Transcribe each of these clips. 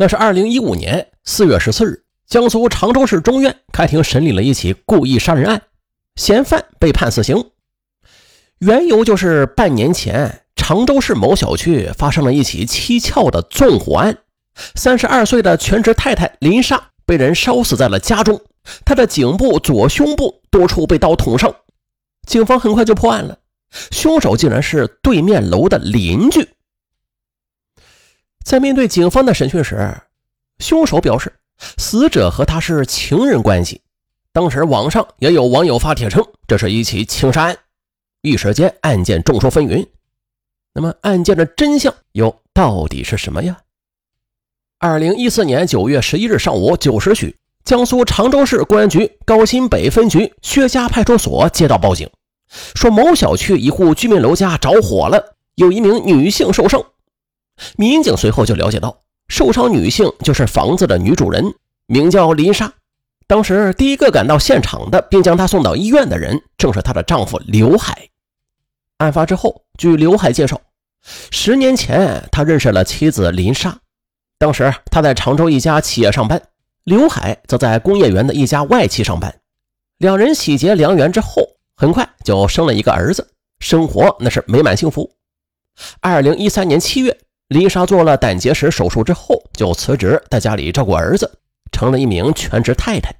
那是二零一五年四月十四日，江苏常州市中院开庭审理了一起故意杀人案，嫌犯被判死刑。缘由就是半年前常州市某小区发生了一起蹊跷的纵火案，三十二岁的全职太太林莎被人烧死在了家中，她的颈部、左胸部多处被刀捅伤。警方很快就破案了，凶手竟然是对面楼的邻居。在面对警方的审讯时，凶手表示死者和他是情人关系。当时网上也有网友发帖称这是一起情杀案，一时间案件众说纷纭。那么案件的真相又到底是什么呀？二零一四年九月十一日上午九时许，江苏常州市公安局高新北分局薛家派出所接到报警，说某小区一户居民楼家着火了，有一名女性受伤。民警随后就了解到，受伤女性就是房子的女主人，名叫林莎。当时第一个赶到现场的，并将她送到医院的人，正是她的丈夫刘海。案发之后，据刘海介绍，十年前他认识了妻子林莎，当时他在常州一家企业上班，刘海则在工业园的一家外企上班。两人喜结良缘之后，很快就生了一个儿子，生活那是美满幸福。二零一三年七月。丽莎做了胆结石手术之后，就辞职在家里照顾儿子，成了一名全职太太。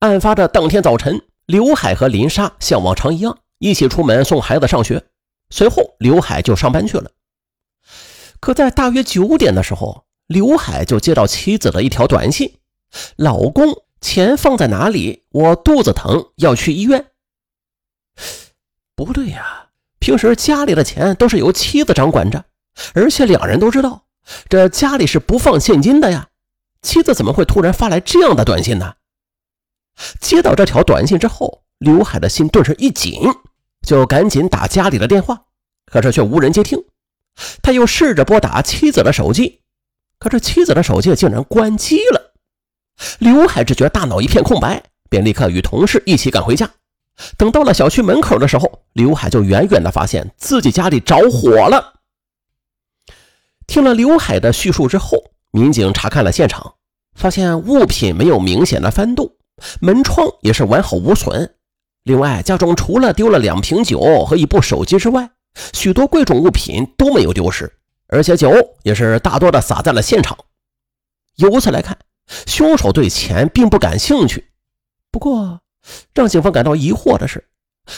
案发的当天早晨，刘海和林莎像往常一样一起出门送孩子上学，随后刘海就上班去了。可在大约九点的时候，刘海就接到妻子的一条短信：“老公，钱放在哪里？我肚子疼，要去医院。”不对呀，平时家里的钱都是由妻子掌管着。而且两人都知道，这家里是不放现金的呀。妻子怎么会突然发来这样的短信呢？接到这条短信之后，刘海的心顿时一紧，就赶紧打家里的电话，可是却无人接听。他又试着拨打妻子的手机，可是妻子的手机竟然关机了。刘海只觉大脑一片空白，便立刻与同事一起赶回家。等到了小区门口的时候，刘海就远远的发现自己家里着火了。听了刘海的叙述之后，民警查看了现场，发现物品没有明显的翻动，门窗也是完好无损。另外，家中除了丢了两瓶酒和一部手机之外，许多贵重物品都没有丢失，而且酒也是大多的洒在了现场。由此来看，凶手对钱并不感兴趣。不过，让警方感到疑惑的是，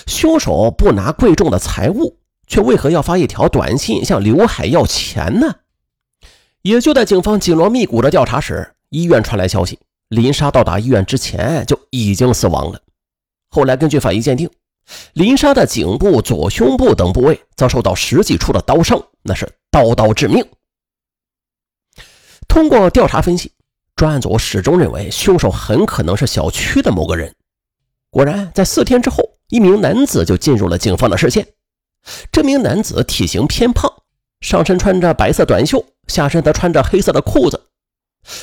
凶手不拿贵重的财物，却为何要发一条短信向刘海要钱呢？也就在警方紧锣密鼓的调查时，医院传来消息，林莎到达医院之前就已经死亡了。后来根据法医鉴定，林莎的颈部、左胸部等部位遭受到十几处的刀伤，那是刀刀致命。通过调查分析，专案组始终认为凶手很可能是小区的某个人。果然，在四天之后，一名男子就进入了警方的视线。这名男子体型偏胖，上身穿着白色短袖。下身则穿着黑色的裤子。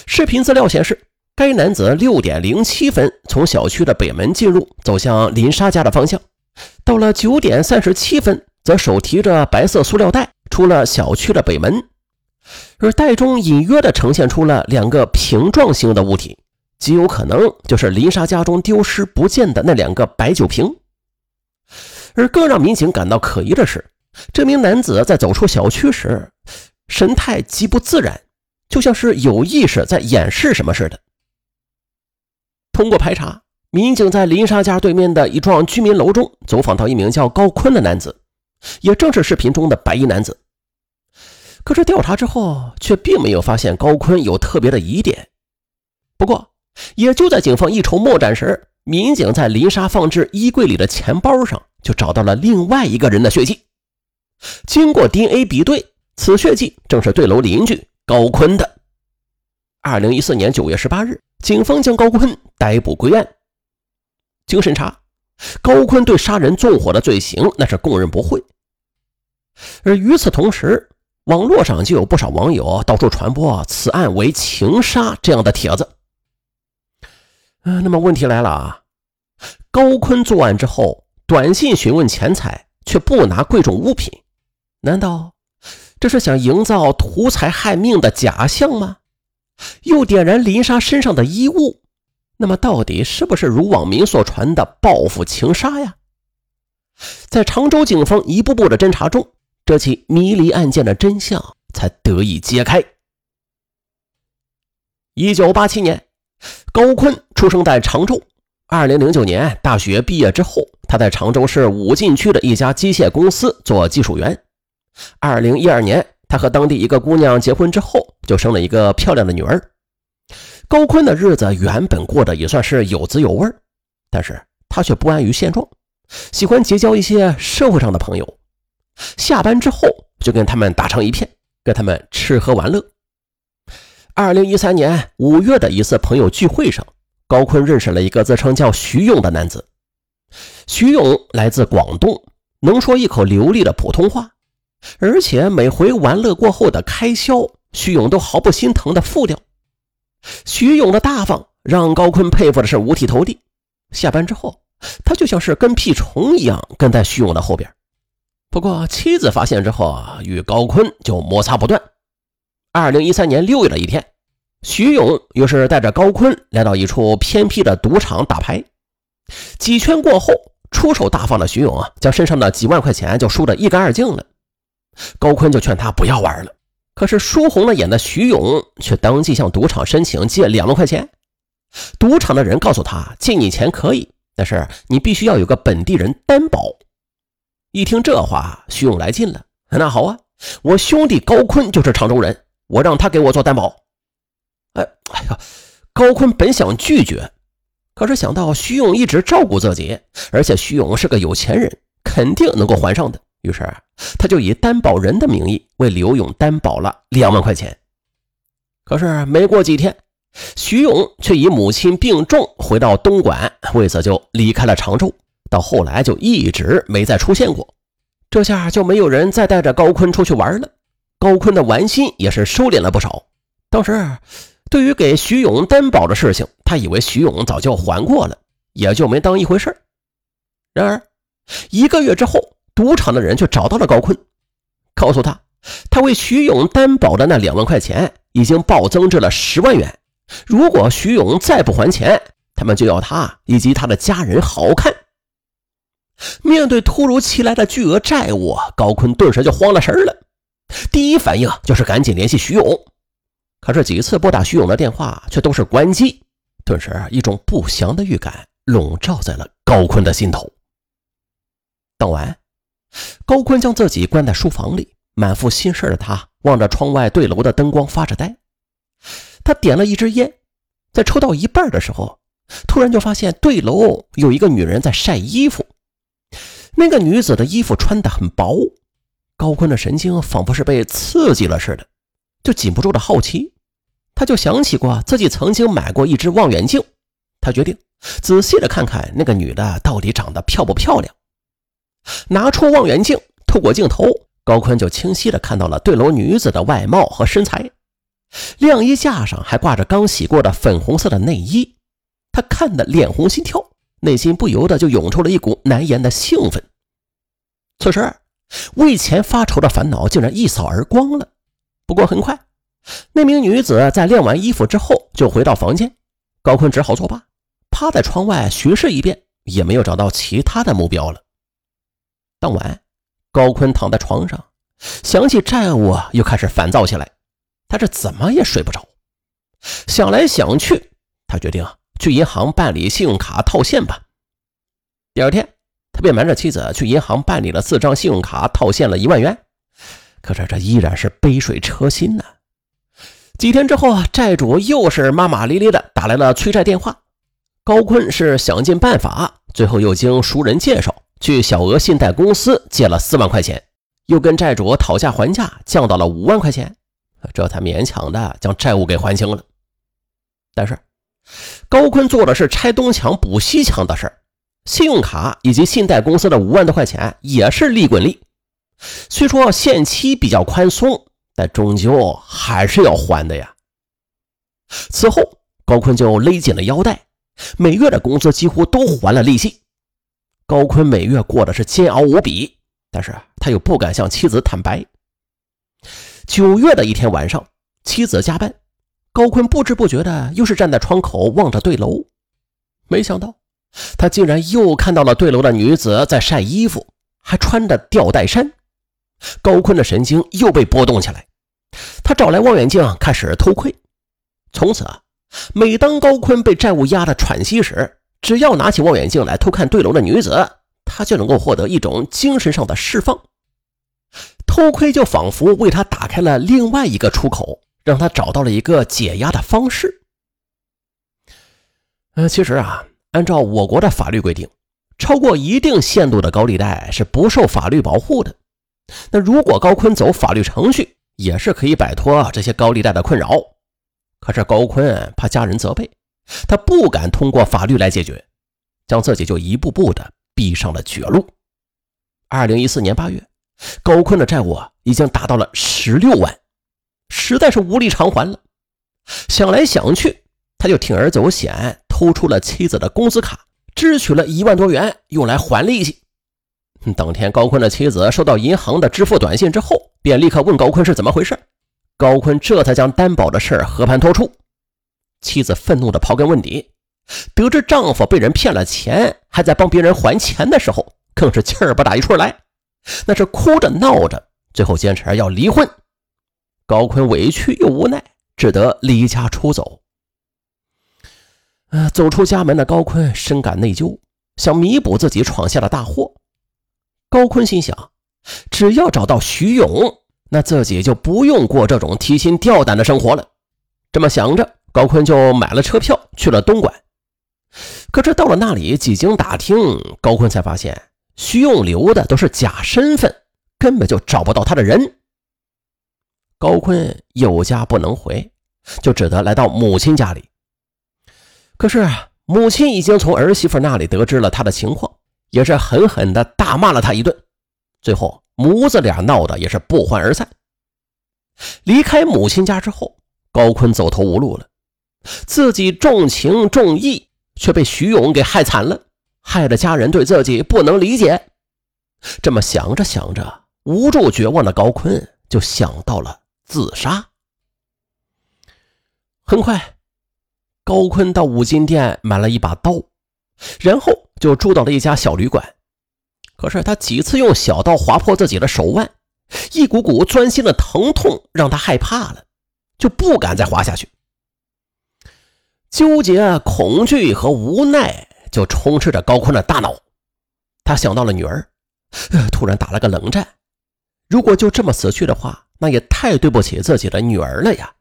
视频资料显示，该男子六点零七分从小区的北门进入，走向林莎家的方向。到了九点三十七分，则手提着白色塑料袋出了小区的北门，而袋中隐约的呈现出了两个瓶状形的物体，极有可能就是林莎家中丢失不见的那两个白酒瓶。而更让民警感到可疑的是，这名男子在走出小区时。神态极不自然，就像是有意识在掩饰什么似的。通过排查，民警在林莎家对面的一幢居民楼中走访到一名叫高坤的男子，也正是视频中的白衣男子。可是调查之后，却并没有发现高坤有特别的疑点。不过，也就在警方一筹莫展时，民警在林莎放置衣柜里的钱包上就找到了另外一个人的血迹。经过 DNA 比对。此血迹正是对楼邻居高坤的。二零一四年九月十八日，警方将高坤逮捕归案。经审查，高坤对杀人纵火的罪行那是供认不讳。而与此同时，网络上就有不少网友到处传播此案为情杀这样的帖子。嗯，那么问题来了啊，高坤作案之后，短信询问钱财，却不拿贵重物品，难道？这是想营造图财害命的假象吗？又点燃林莎身上的衣物，那么到底是不是如网民所传的报复情杀呀？在常州警方一步步的侦查中，这起迷离案件的真相才得以揭开。一九八七年，高坤出生在常州。二零零九年大学毕业之后，他在常州市武进区的一家机械公司做技术员。二零一二年，他和当地一个姑娘结婚之后，就生了一个漂亮的女儿。高坤的日子原本过得也算是有滋有味，但是他却不安于现状，喜欢结交一些社会上的朋友。下班之后就跟他们打成一片，跟他们吃喝玩乐。二零一三年五月的一次朋友聚会上。高坤认识了一个自称叫徐勇的男子。徐勇来自广东，能说一口流利的普通话，而且每回玩乐过后的开销，徐勇都毫不心疼的付掉。徐勇的大方让高坤佩服的是五体投地。下班之后，他就像是跟屁虫一样跟在徐勇的后边。不过妻子发现之后啊，与高坤就摩擦不断。二零一三年六月的一天。徐勇又是带着高坤来到一处偏僻的赌场打牌，几圈过后，出手大方的徐勇啊，将身上的几万块钱就输得一干二净了。高坤就劝他不要玩了，可是输红了眼的徐勇却当即向赌场申请借两万块钱。赌场的人告诉他，借你钱可以，但是你必须要有个本地人担保。一听这话，徐勇来劲了，那好啊，我兄弟高坤就是常州人，我让他给我做担保。哎，哎呀，高坤本想拒绝，可是想到徐勇一直照顾自己，而且徐勇是个有钱人，肯定能够还上的，于是他就以担保人的名义为刘勇担保了两万块钱。可是没过几天，徐勇却以母亲病重回到东莞，为此就离开了常州，到后来就一直没再出现过。这下就没有人再带着高坤出去玩了，高坤的玩心也是收敛了不少。当时。对于给徐勇担保的事情，他以为徐勇早就还过了，也就没当一回事然而，一个月之后，赌场的人却找到了高坤，告诉他，他为徐勇担保的那两万块钱已经暴增至了十万元。如果徐勇再不还钱，他们就要他以及他的家人好看。面对突如其来的巨额债务，高坤顿时就慌了神了，第一反应就是赶紧联系徐勇。可是几次拨打徐勇的电话却都是关机，顿时一种不祥的预感笼罩在了高坤的心头。当晚，高坤将自己关在书房里，满腹心事的他望着窗外对楼的灯光发着呆。他点了一支烟，在抽到一半的时候，突然就发现对楼有一个女人在晒衣服。那个女子的衣服穿得很薄，高坤的神经仿佛是被刺激了似的。就禁不住的好奇，他就想起过自己曾经买过一只望远镜，他决定仔细的看看那个女的到底长得漂不漂亮。拿出望远镜，透过镜头，高坤就清晰的看到了对楼女子的外貌和身材。晾衣架上还挂着刚洗过的粉红色的内衣，他看得脸红心跳，内心不由得就涌出了一股难言的兴奋。此时，为钱发愁的烦恼竟然一扫而光了。不过很快，那名女子在晾完衣服之后就回到房间，高坤只好作罢，趴在窗外巡视一遍，也没有找到其他的目标了。当晚，高坤躺在床上，想起债务，又开始烦躁起来。他这怎么也睡不着，想来想去，他决定去银行办理信用卡套现吧。第二天，他便瞒着妻子去银行办理了四张信用卡套现了一万元。可是这依然是杯水车薪呢。几天之后啊，债主又是骂骂咧咧的打来了催债电话。高坤是想尽办法，最后又经熟人介绍去小额信贷公司借了四万块钱，又跟债主讨价还价，降到了五万块钱，这才勉强的将债务给还清了。但是高坤做的是拆东墙补西墙的事，信用卡以及信贷公司的五万多块钱也是利滚利。虽说限期比较宽松，但终究还是要还的呀。此后，高坤就勒紧了腰带，每月的工资几乎都还了利息。高坤每月过的是煎熬无比，但是他又不敢向妻子坦白。九月的一天晚上，妻子加班，高坤不知不觉的又是站在窗口望着对楼，没想到他竟然又看到了对楼的女子在晒衣服，还穿着吊带衫。高坤的神经又被波动起来，他找来望远镜开始偷窥。从此啊，每当高坤被债务压得喘息时，只要拿起望远镜来偷看对楼的女子，他就能够获得一种精神上的释放。偷窥就仿佛为他打开了另外一个出口，让他找到了一个解压的方式。呃，其实啊，按照我国的法律规定，超过一定限度的高利贷是不受法律保护的。那如果高坤走法律程序，也是可以摆脱这些高利贷的困扰。可是高坤怕家人责备，他不敢通过法律来解决，将自己就一步步的逼上了绝路。二零一四年八月，高坤的债务啊已经达到了十六万，实在是无力偿还了。想来想去，他就铤而走险，偷出了妻子的工资卡，支取了一万多元，用来还利息。当天，高坤的妻子收到银行的支付短信之后，便立刻问高坤是怎么回事。高坤这才将担保的事和盘托出。妻子愤怒的刨根问底，得知丈夫被人骗了钱，还在帮别人还钱的时候，更是气不打一处来，那是哭着闹着，最后坚持要离婚。高坤委屈又无奈，只得离家出走。呃，走出家门的高坤深感内疚，想弥补自己闯下的大祸。高坤心想，只要找到徐勇，那自己就不用过这种提心吊胆的生活了。这么想着，高坤就买了车票去了东莞。可是到了那里，几经打听，高坤才发现徐勇留的都是假身份，根本就找不到他的人。高坤有家不能回，就只得来到母亲家里。可是母亲已经从儿媳妇那里得知了他的情况。也是狠狠的大骂了他一顿，最后母子俩闹得也是不欢而散。离开母亲家之后，高坤走投无路了，自己重情重义，却被徐勇给害惨了，害得家人对自己不能理解。这么想着想着，无助绝望的高坤就想到了自杀。很快，高坤到五金店买了一把刀，然后。就住到了一家小旅馆，可是他几次用小刀划破自己的手腕，一股股钻心的疼痛让他害怕了，就不敢再划下去。纠结、恐惧和无奈就充斥着高坤的大脑。他想到了女儿，突然打了个冷战。如果就这么死去的话，那也太对不起自己的女儿了呀。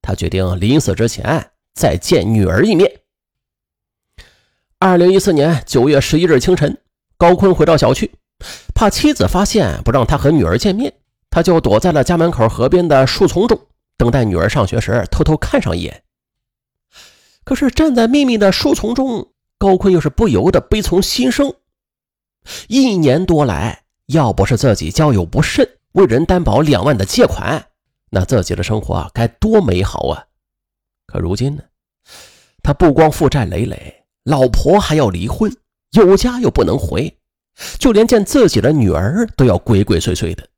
他决定临死之前再见女儿一面。二零一四年九月十一日清晨，高坤回到小区，怕妻子发现不让他和女儿见面，他就躲在了家门口河边的树丛中，等待女儿上学时偷偷看上一眼。可是站在密密的树丛中，高坤又是不由得悲从心生。一年多来，要不是自己交友不慎，为人担保两万的借款，那自己的生活该多美好啊！可如今呢，他不光负债累累。老婆还要离婚，有家又不能回，就连见自己的女儿都要鬼鬼祟祟的。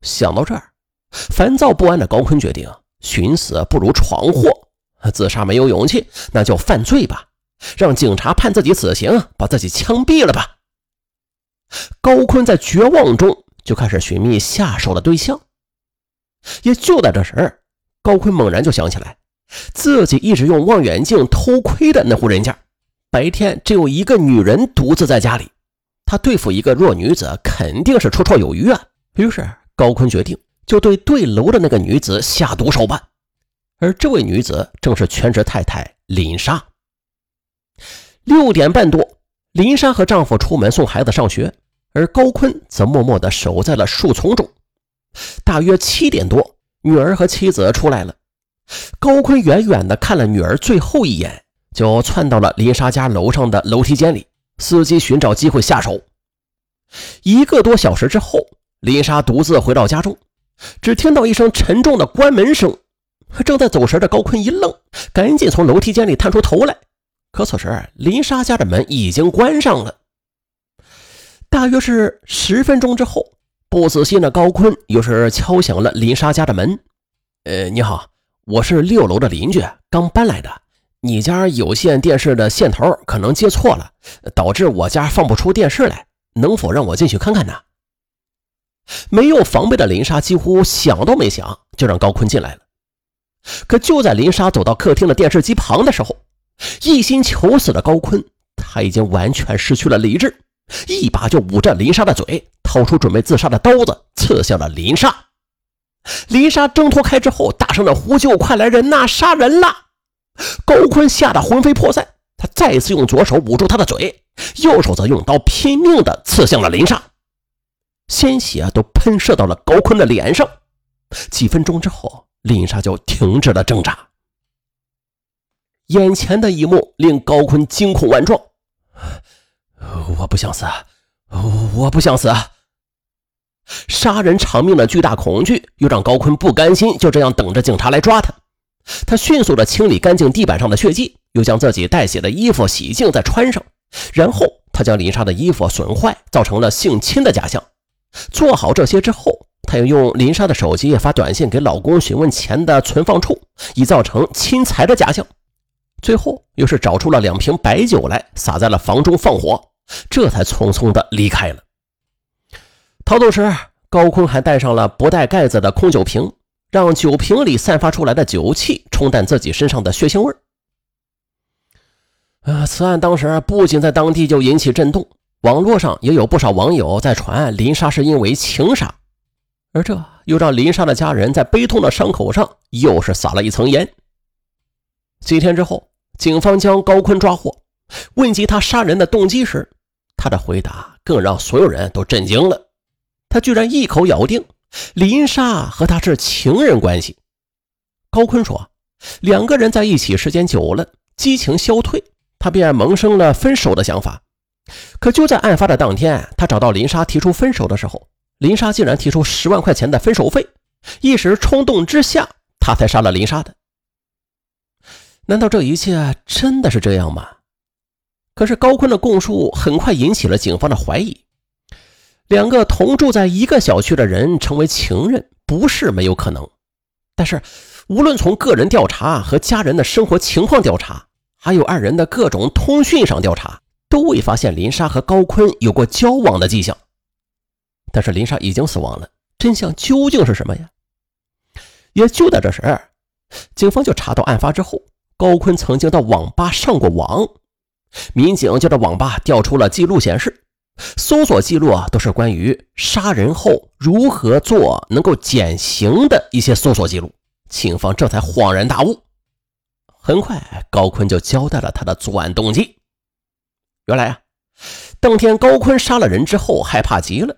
想到这儿，烦躁不安的高坤决定寻死不如闯祸。自杀没有勇气，那就犯罪吧，让警察判自己死刑，把自己枪毙了吧。高坤在绝望中就开始寻觅下手的对象。也就在这时，高坤猛然就想起来，自己一直用望远镜偷窥的那户人家。白天只有一个女人独自在家里，他对付一个弱女子肯定是绰绰有余啊。于是高坤决定就对对楼的那个女子下毒手吧。而这位女子正是全职太太林莎。六点半多，林莎和丈夫出门送孩子上学，而高坤则默默地守在了树丛中。大约七点多，女儿和妻子出来了，高坤远远地看了女儿最后一眼。就窜到了林莎家楼上的楼梯间里，伺机寻找机会下手。一个多小时之后，林莎独自回到家中，只听到一声沉重的关门声。正在走神的高坤一愣，赶紧从楼梯间里探出头来。可此时，林莎家的门已经关上了。大约是十分钟之后，不死心的高坤又是敲响了林莎家的门。呃，你好，我是六楼的邻居，刚搬来的。你家有线电视的线头可能接错了，导致我家放不出电视来。能否让我进去看看呢？没有防备的林莎几乎想都没想，就让高坤进来了。可就在林莎走到客厅的电视机旁的时候，一心求死的高坤他已经完全失去了理智，一把就捂着林莎的嘴，掏出准备自杀的刀子，刺向了林莎。林莎挣脱开之后，大声的呼救：“快来人呐！杀人了！”高坤吓得魂飞魄散，他再次用左手捂住他的嘴，右手则用刀拼命的刺向了林莎，鲜血都喷射到了高坤的脸上。几分钟之后，林莎就停止了挣扎。眼前的一幕令高坤惊恐万状：“我不想死，我不想死！”杀人偿命的巨大恐惧又让高坤不甘心就这样等着警察来抓他。他迅速地清理干净地板上的血迹，又将自己带血的衣服洗净再穿上，然后他将林莎的衣服损坏，造成了性侵的假象。做好这些之后，他又用林莎的手机发短信给老公询问钱的存放处，以造成侵财的假象。最后又是找出了两瓶白酒来，撒在了房中放火，这才匆匆地离开了。逃走时，高坤还带上了不带盖子的空酒瓶。让酒瓶里散发出来的酒气冲淡自己身上的血腥味儿。呃，此案当时不仅在当地就引起震动，网络上也有不少网友在传林莎是因为情杀，而这又让林莎的家人在悲痛的伤口上又是撒了一层盐。几天之后，警方将高坤抓获，问及他杀人的动机时，他的回答更让所有人都震惊了，他居然一口咬定。林莎和他是情人关系，高坤说，两个人在一起时间久了，激情消退，他便萌生了分手的想法。可就在案发的当天，他找到林莎提出分手的时候，林莎竟然提出十万块钱的分手费，一时冲动之下，他才杀了林莎的。难道这一切真的是这样吗？可是高坤的供述很快引起了警方的怀疑。两个同住在一个小区的人成为情人，不是没有可能。但是，无论从个人调查和家人的生活情况调查，还有二人的各种通讯上调查，都未发现林莎和高坤有过交往的迹象。但是，林莎已经死亡了，真相究竟是什么呀？也就在这时，警方就查到案发之后，高坤曾经到网吧上过网。民警就在网吧调出了记录，显示。搜索记录啊，都是关于杀人后如何做能够减刑的一些搜索记录。警方这才恍然大悟。很快，高坤就交代了他的作案动机。原来啊，当天高坤杀了人之后，害怕极了，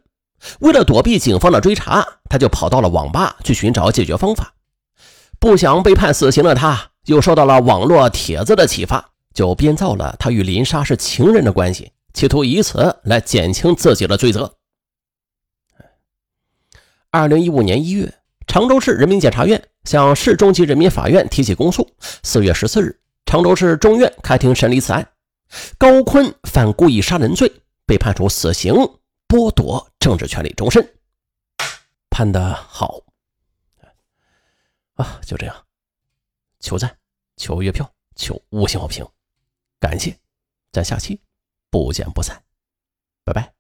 为了躲避警方的追查，他就跑到了网吧去寻找解决方法。不想被判死刑的他，又受到了网络帖子的启发，就编造了他与林莎是情人的关系。企图以此来减轻自己的罪责。二零一五年一月，常州市人民检察院向市中级人民法院提起公诉。四月十四日，常州市中院开庭审理此案。高坤犯故意杀人罪，被判处死刑，剥夺政治权利终身。判的好啊！就这样，求赞，求月票，求五星好评，感谢，咱下期。不见不散，拜拜。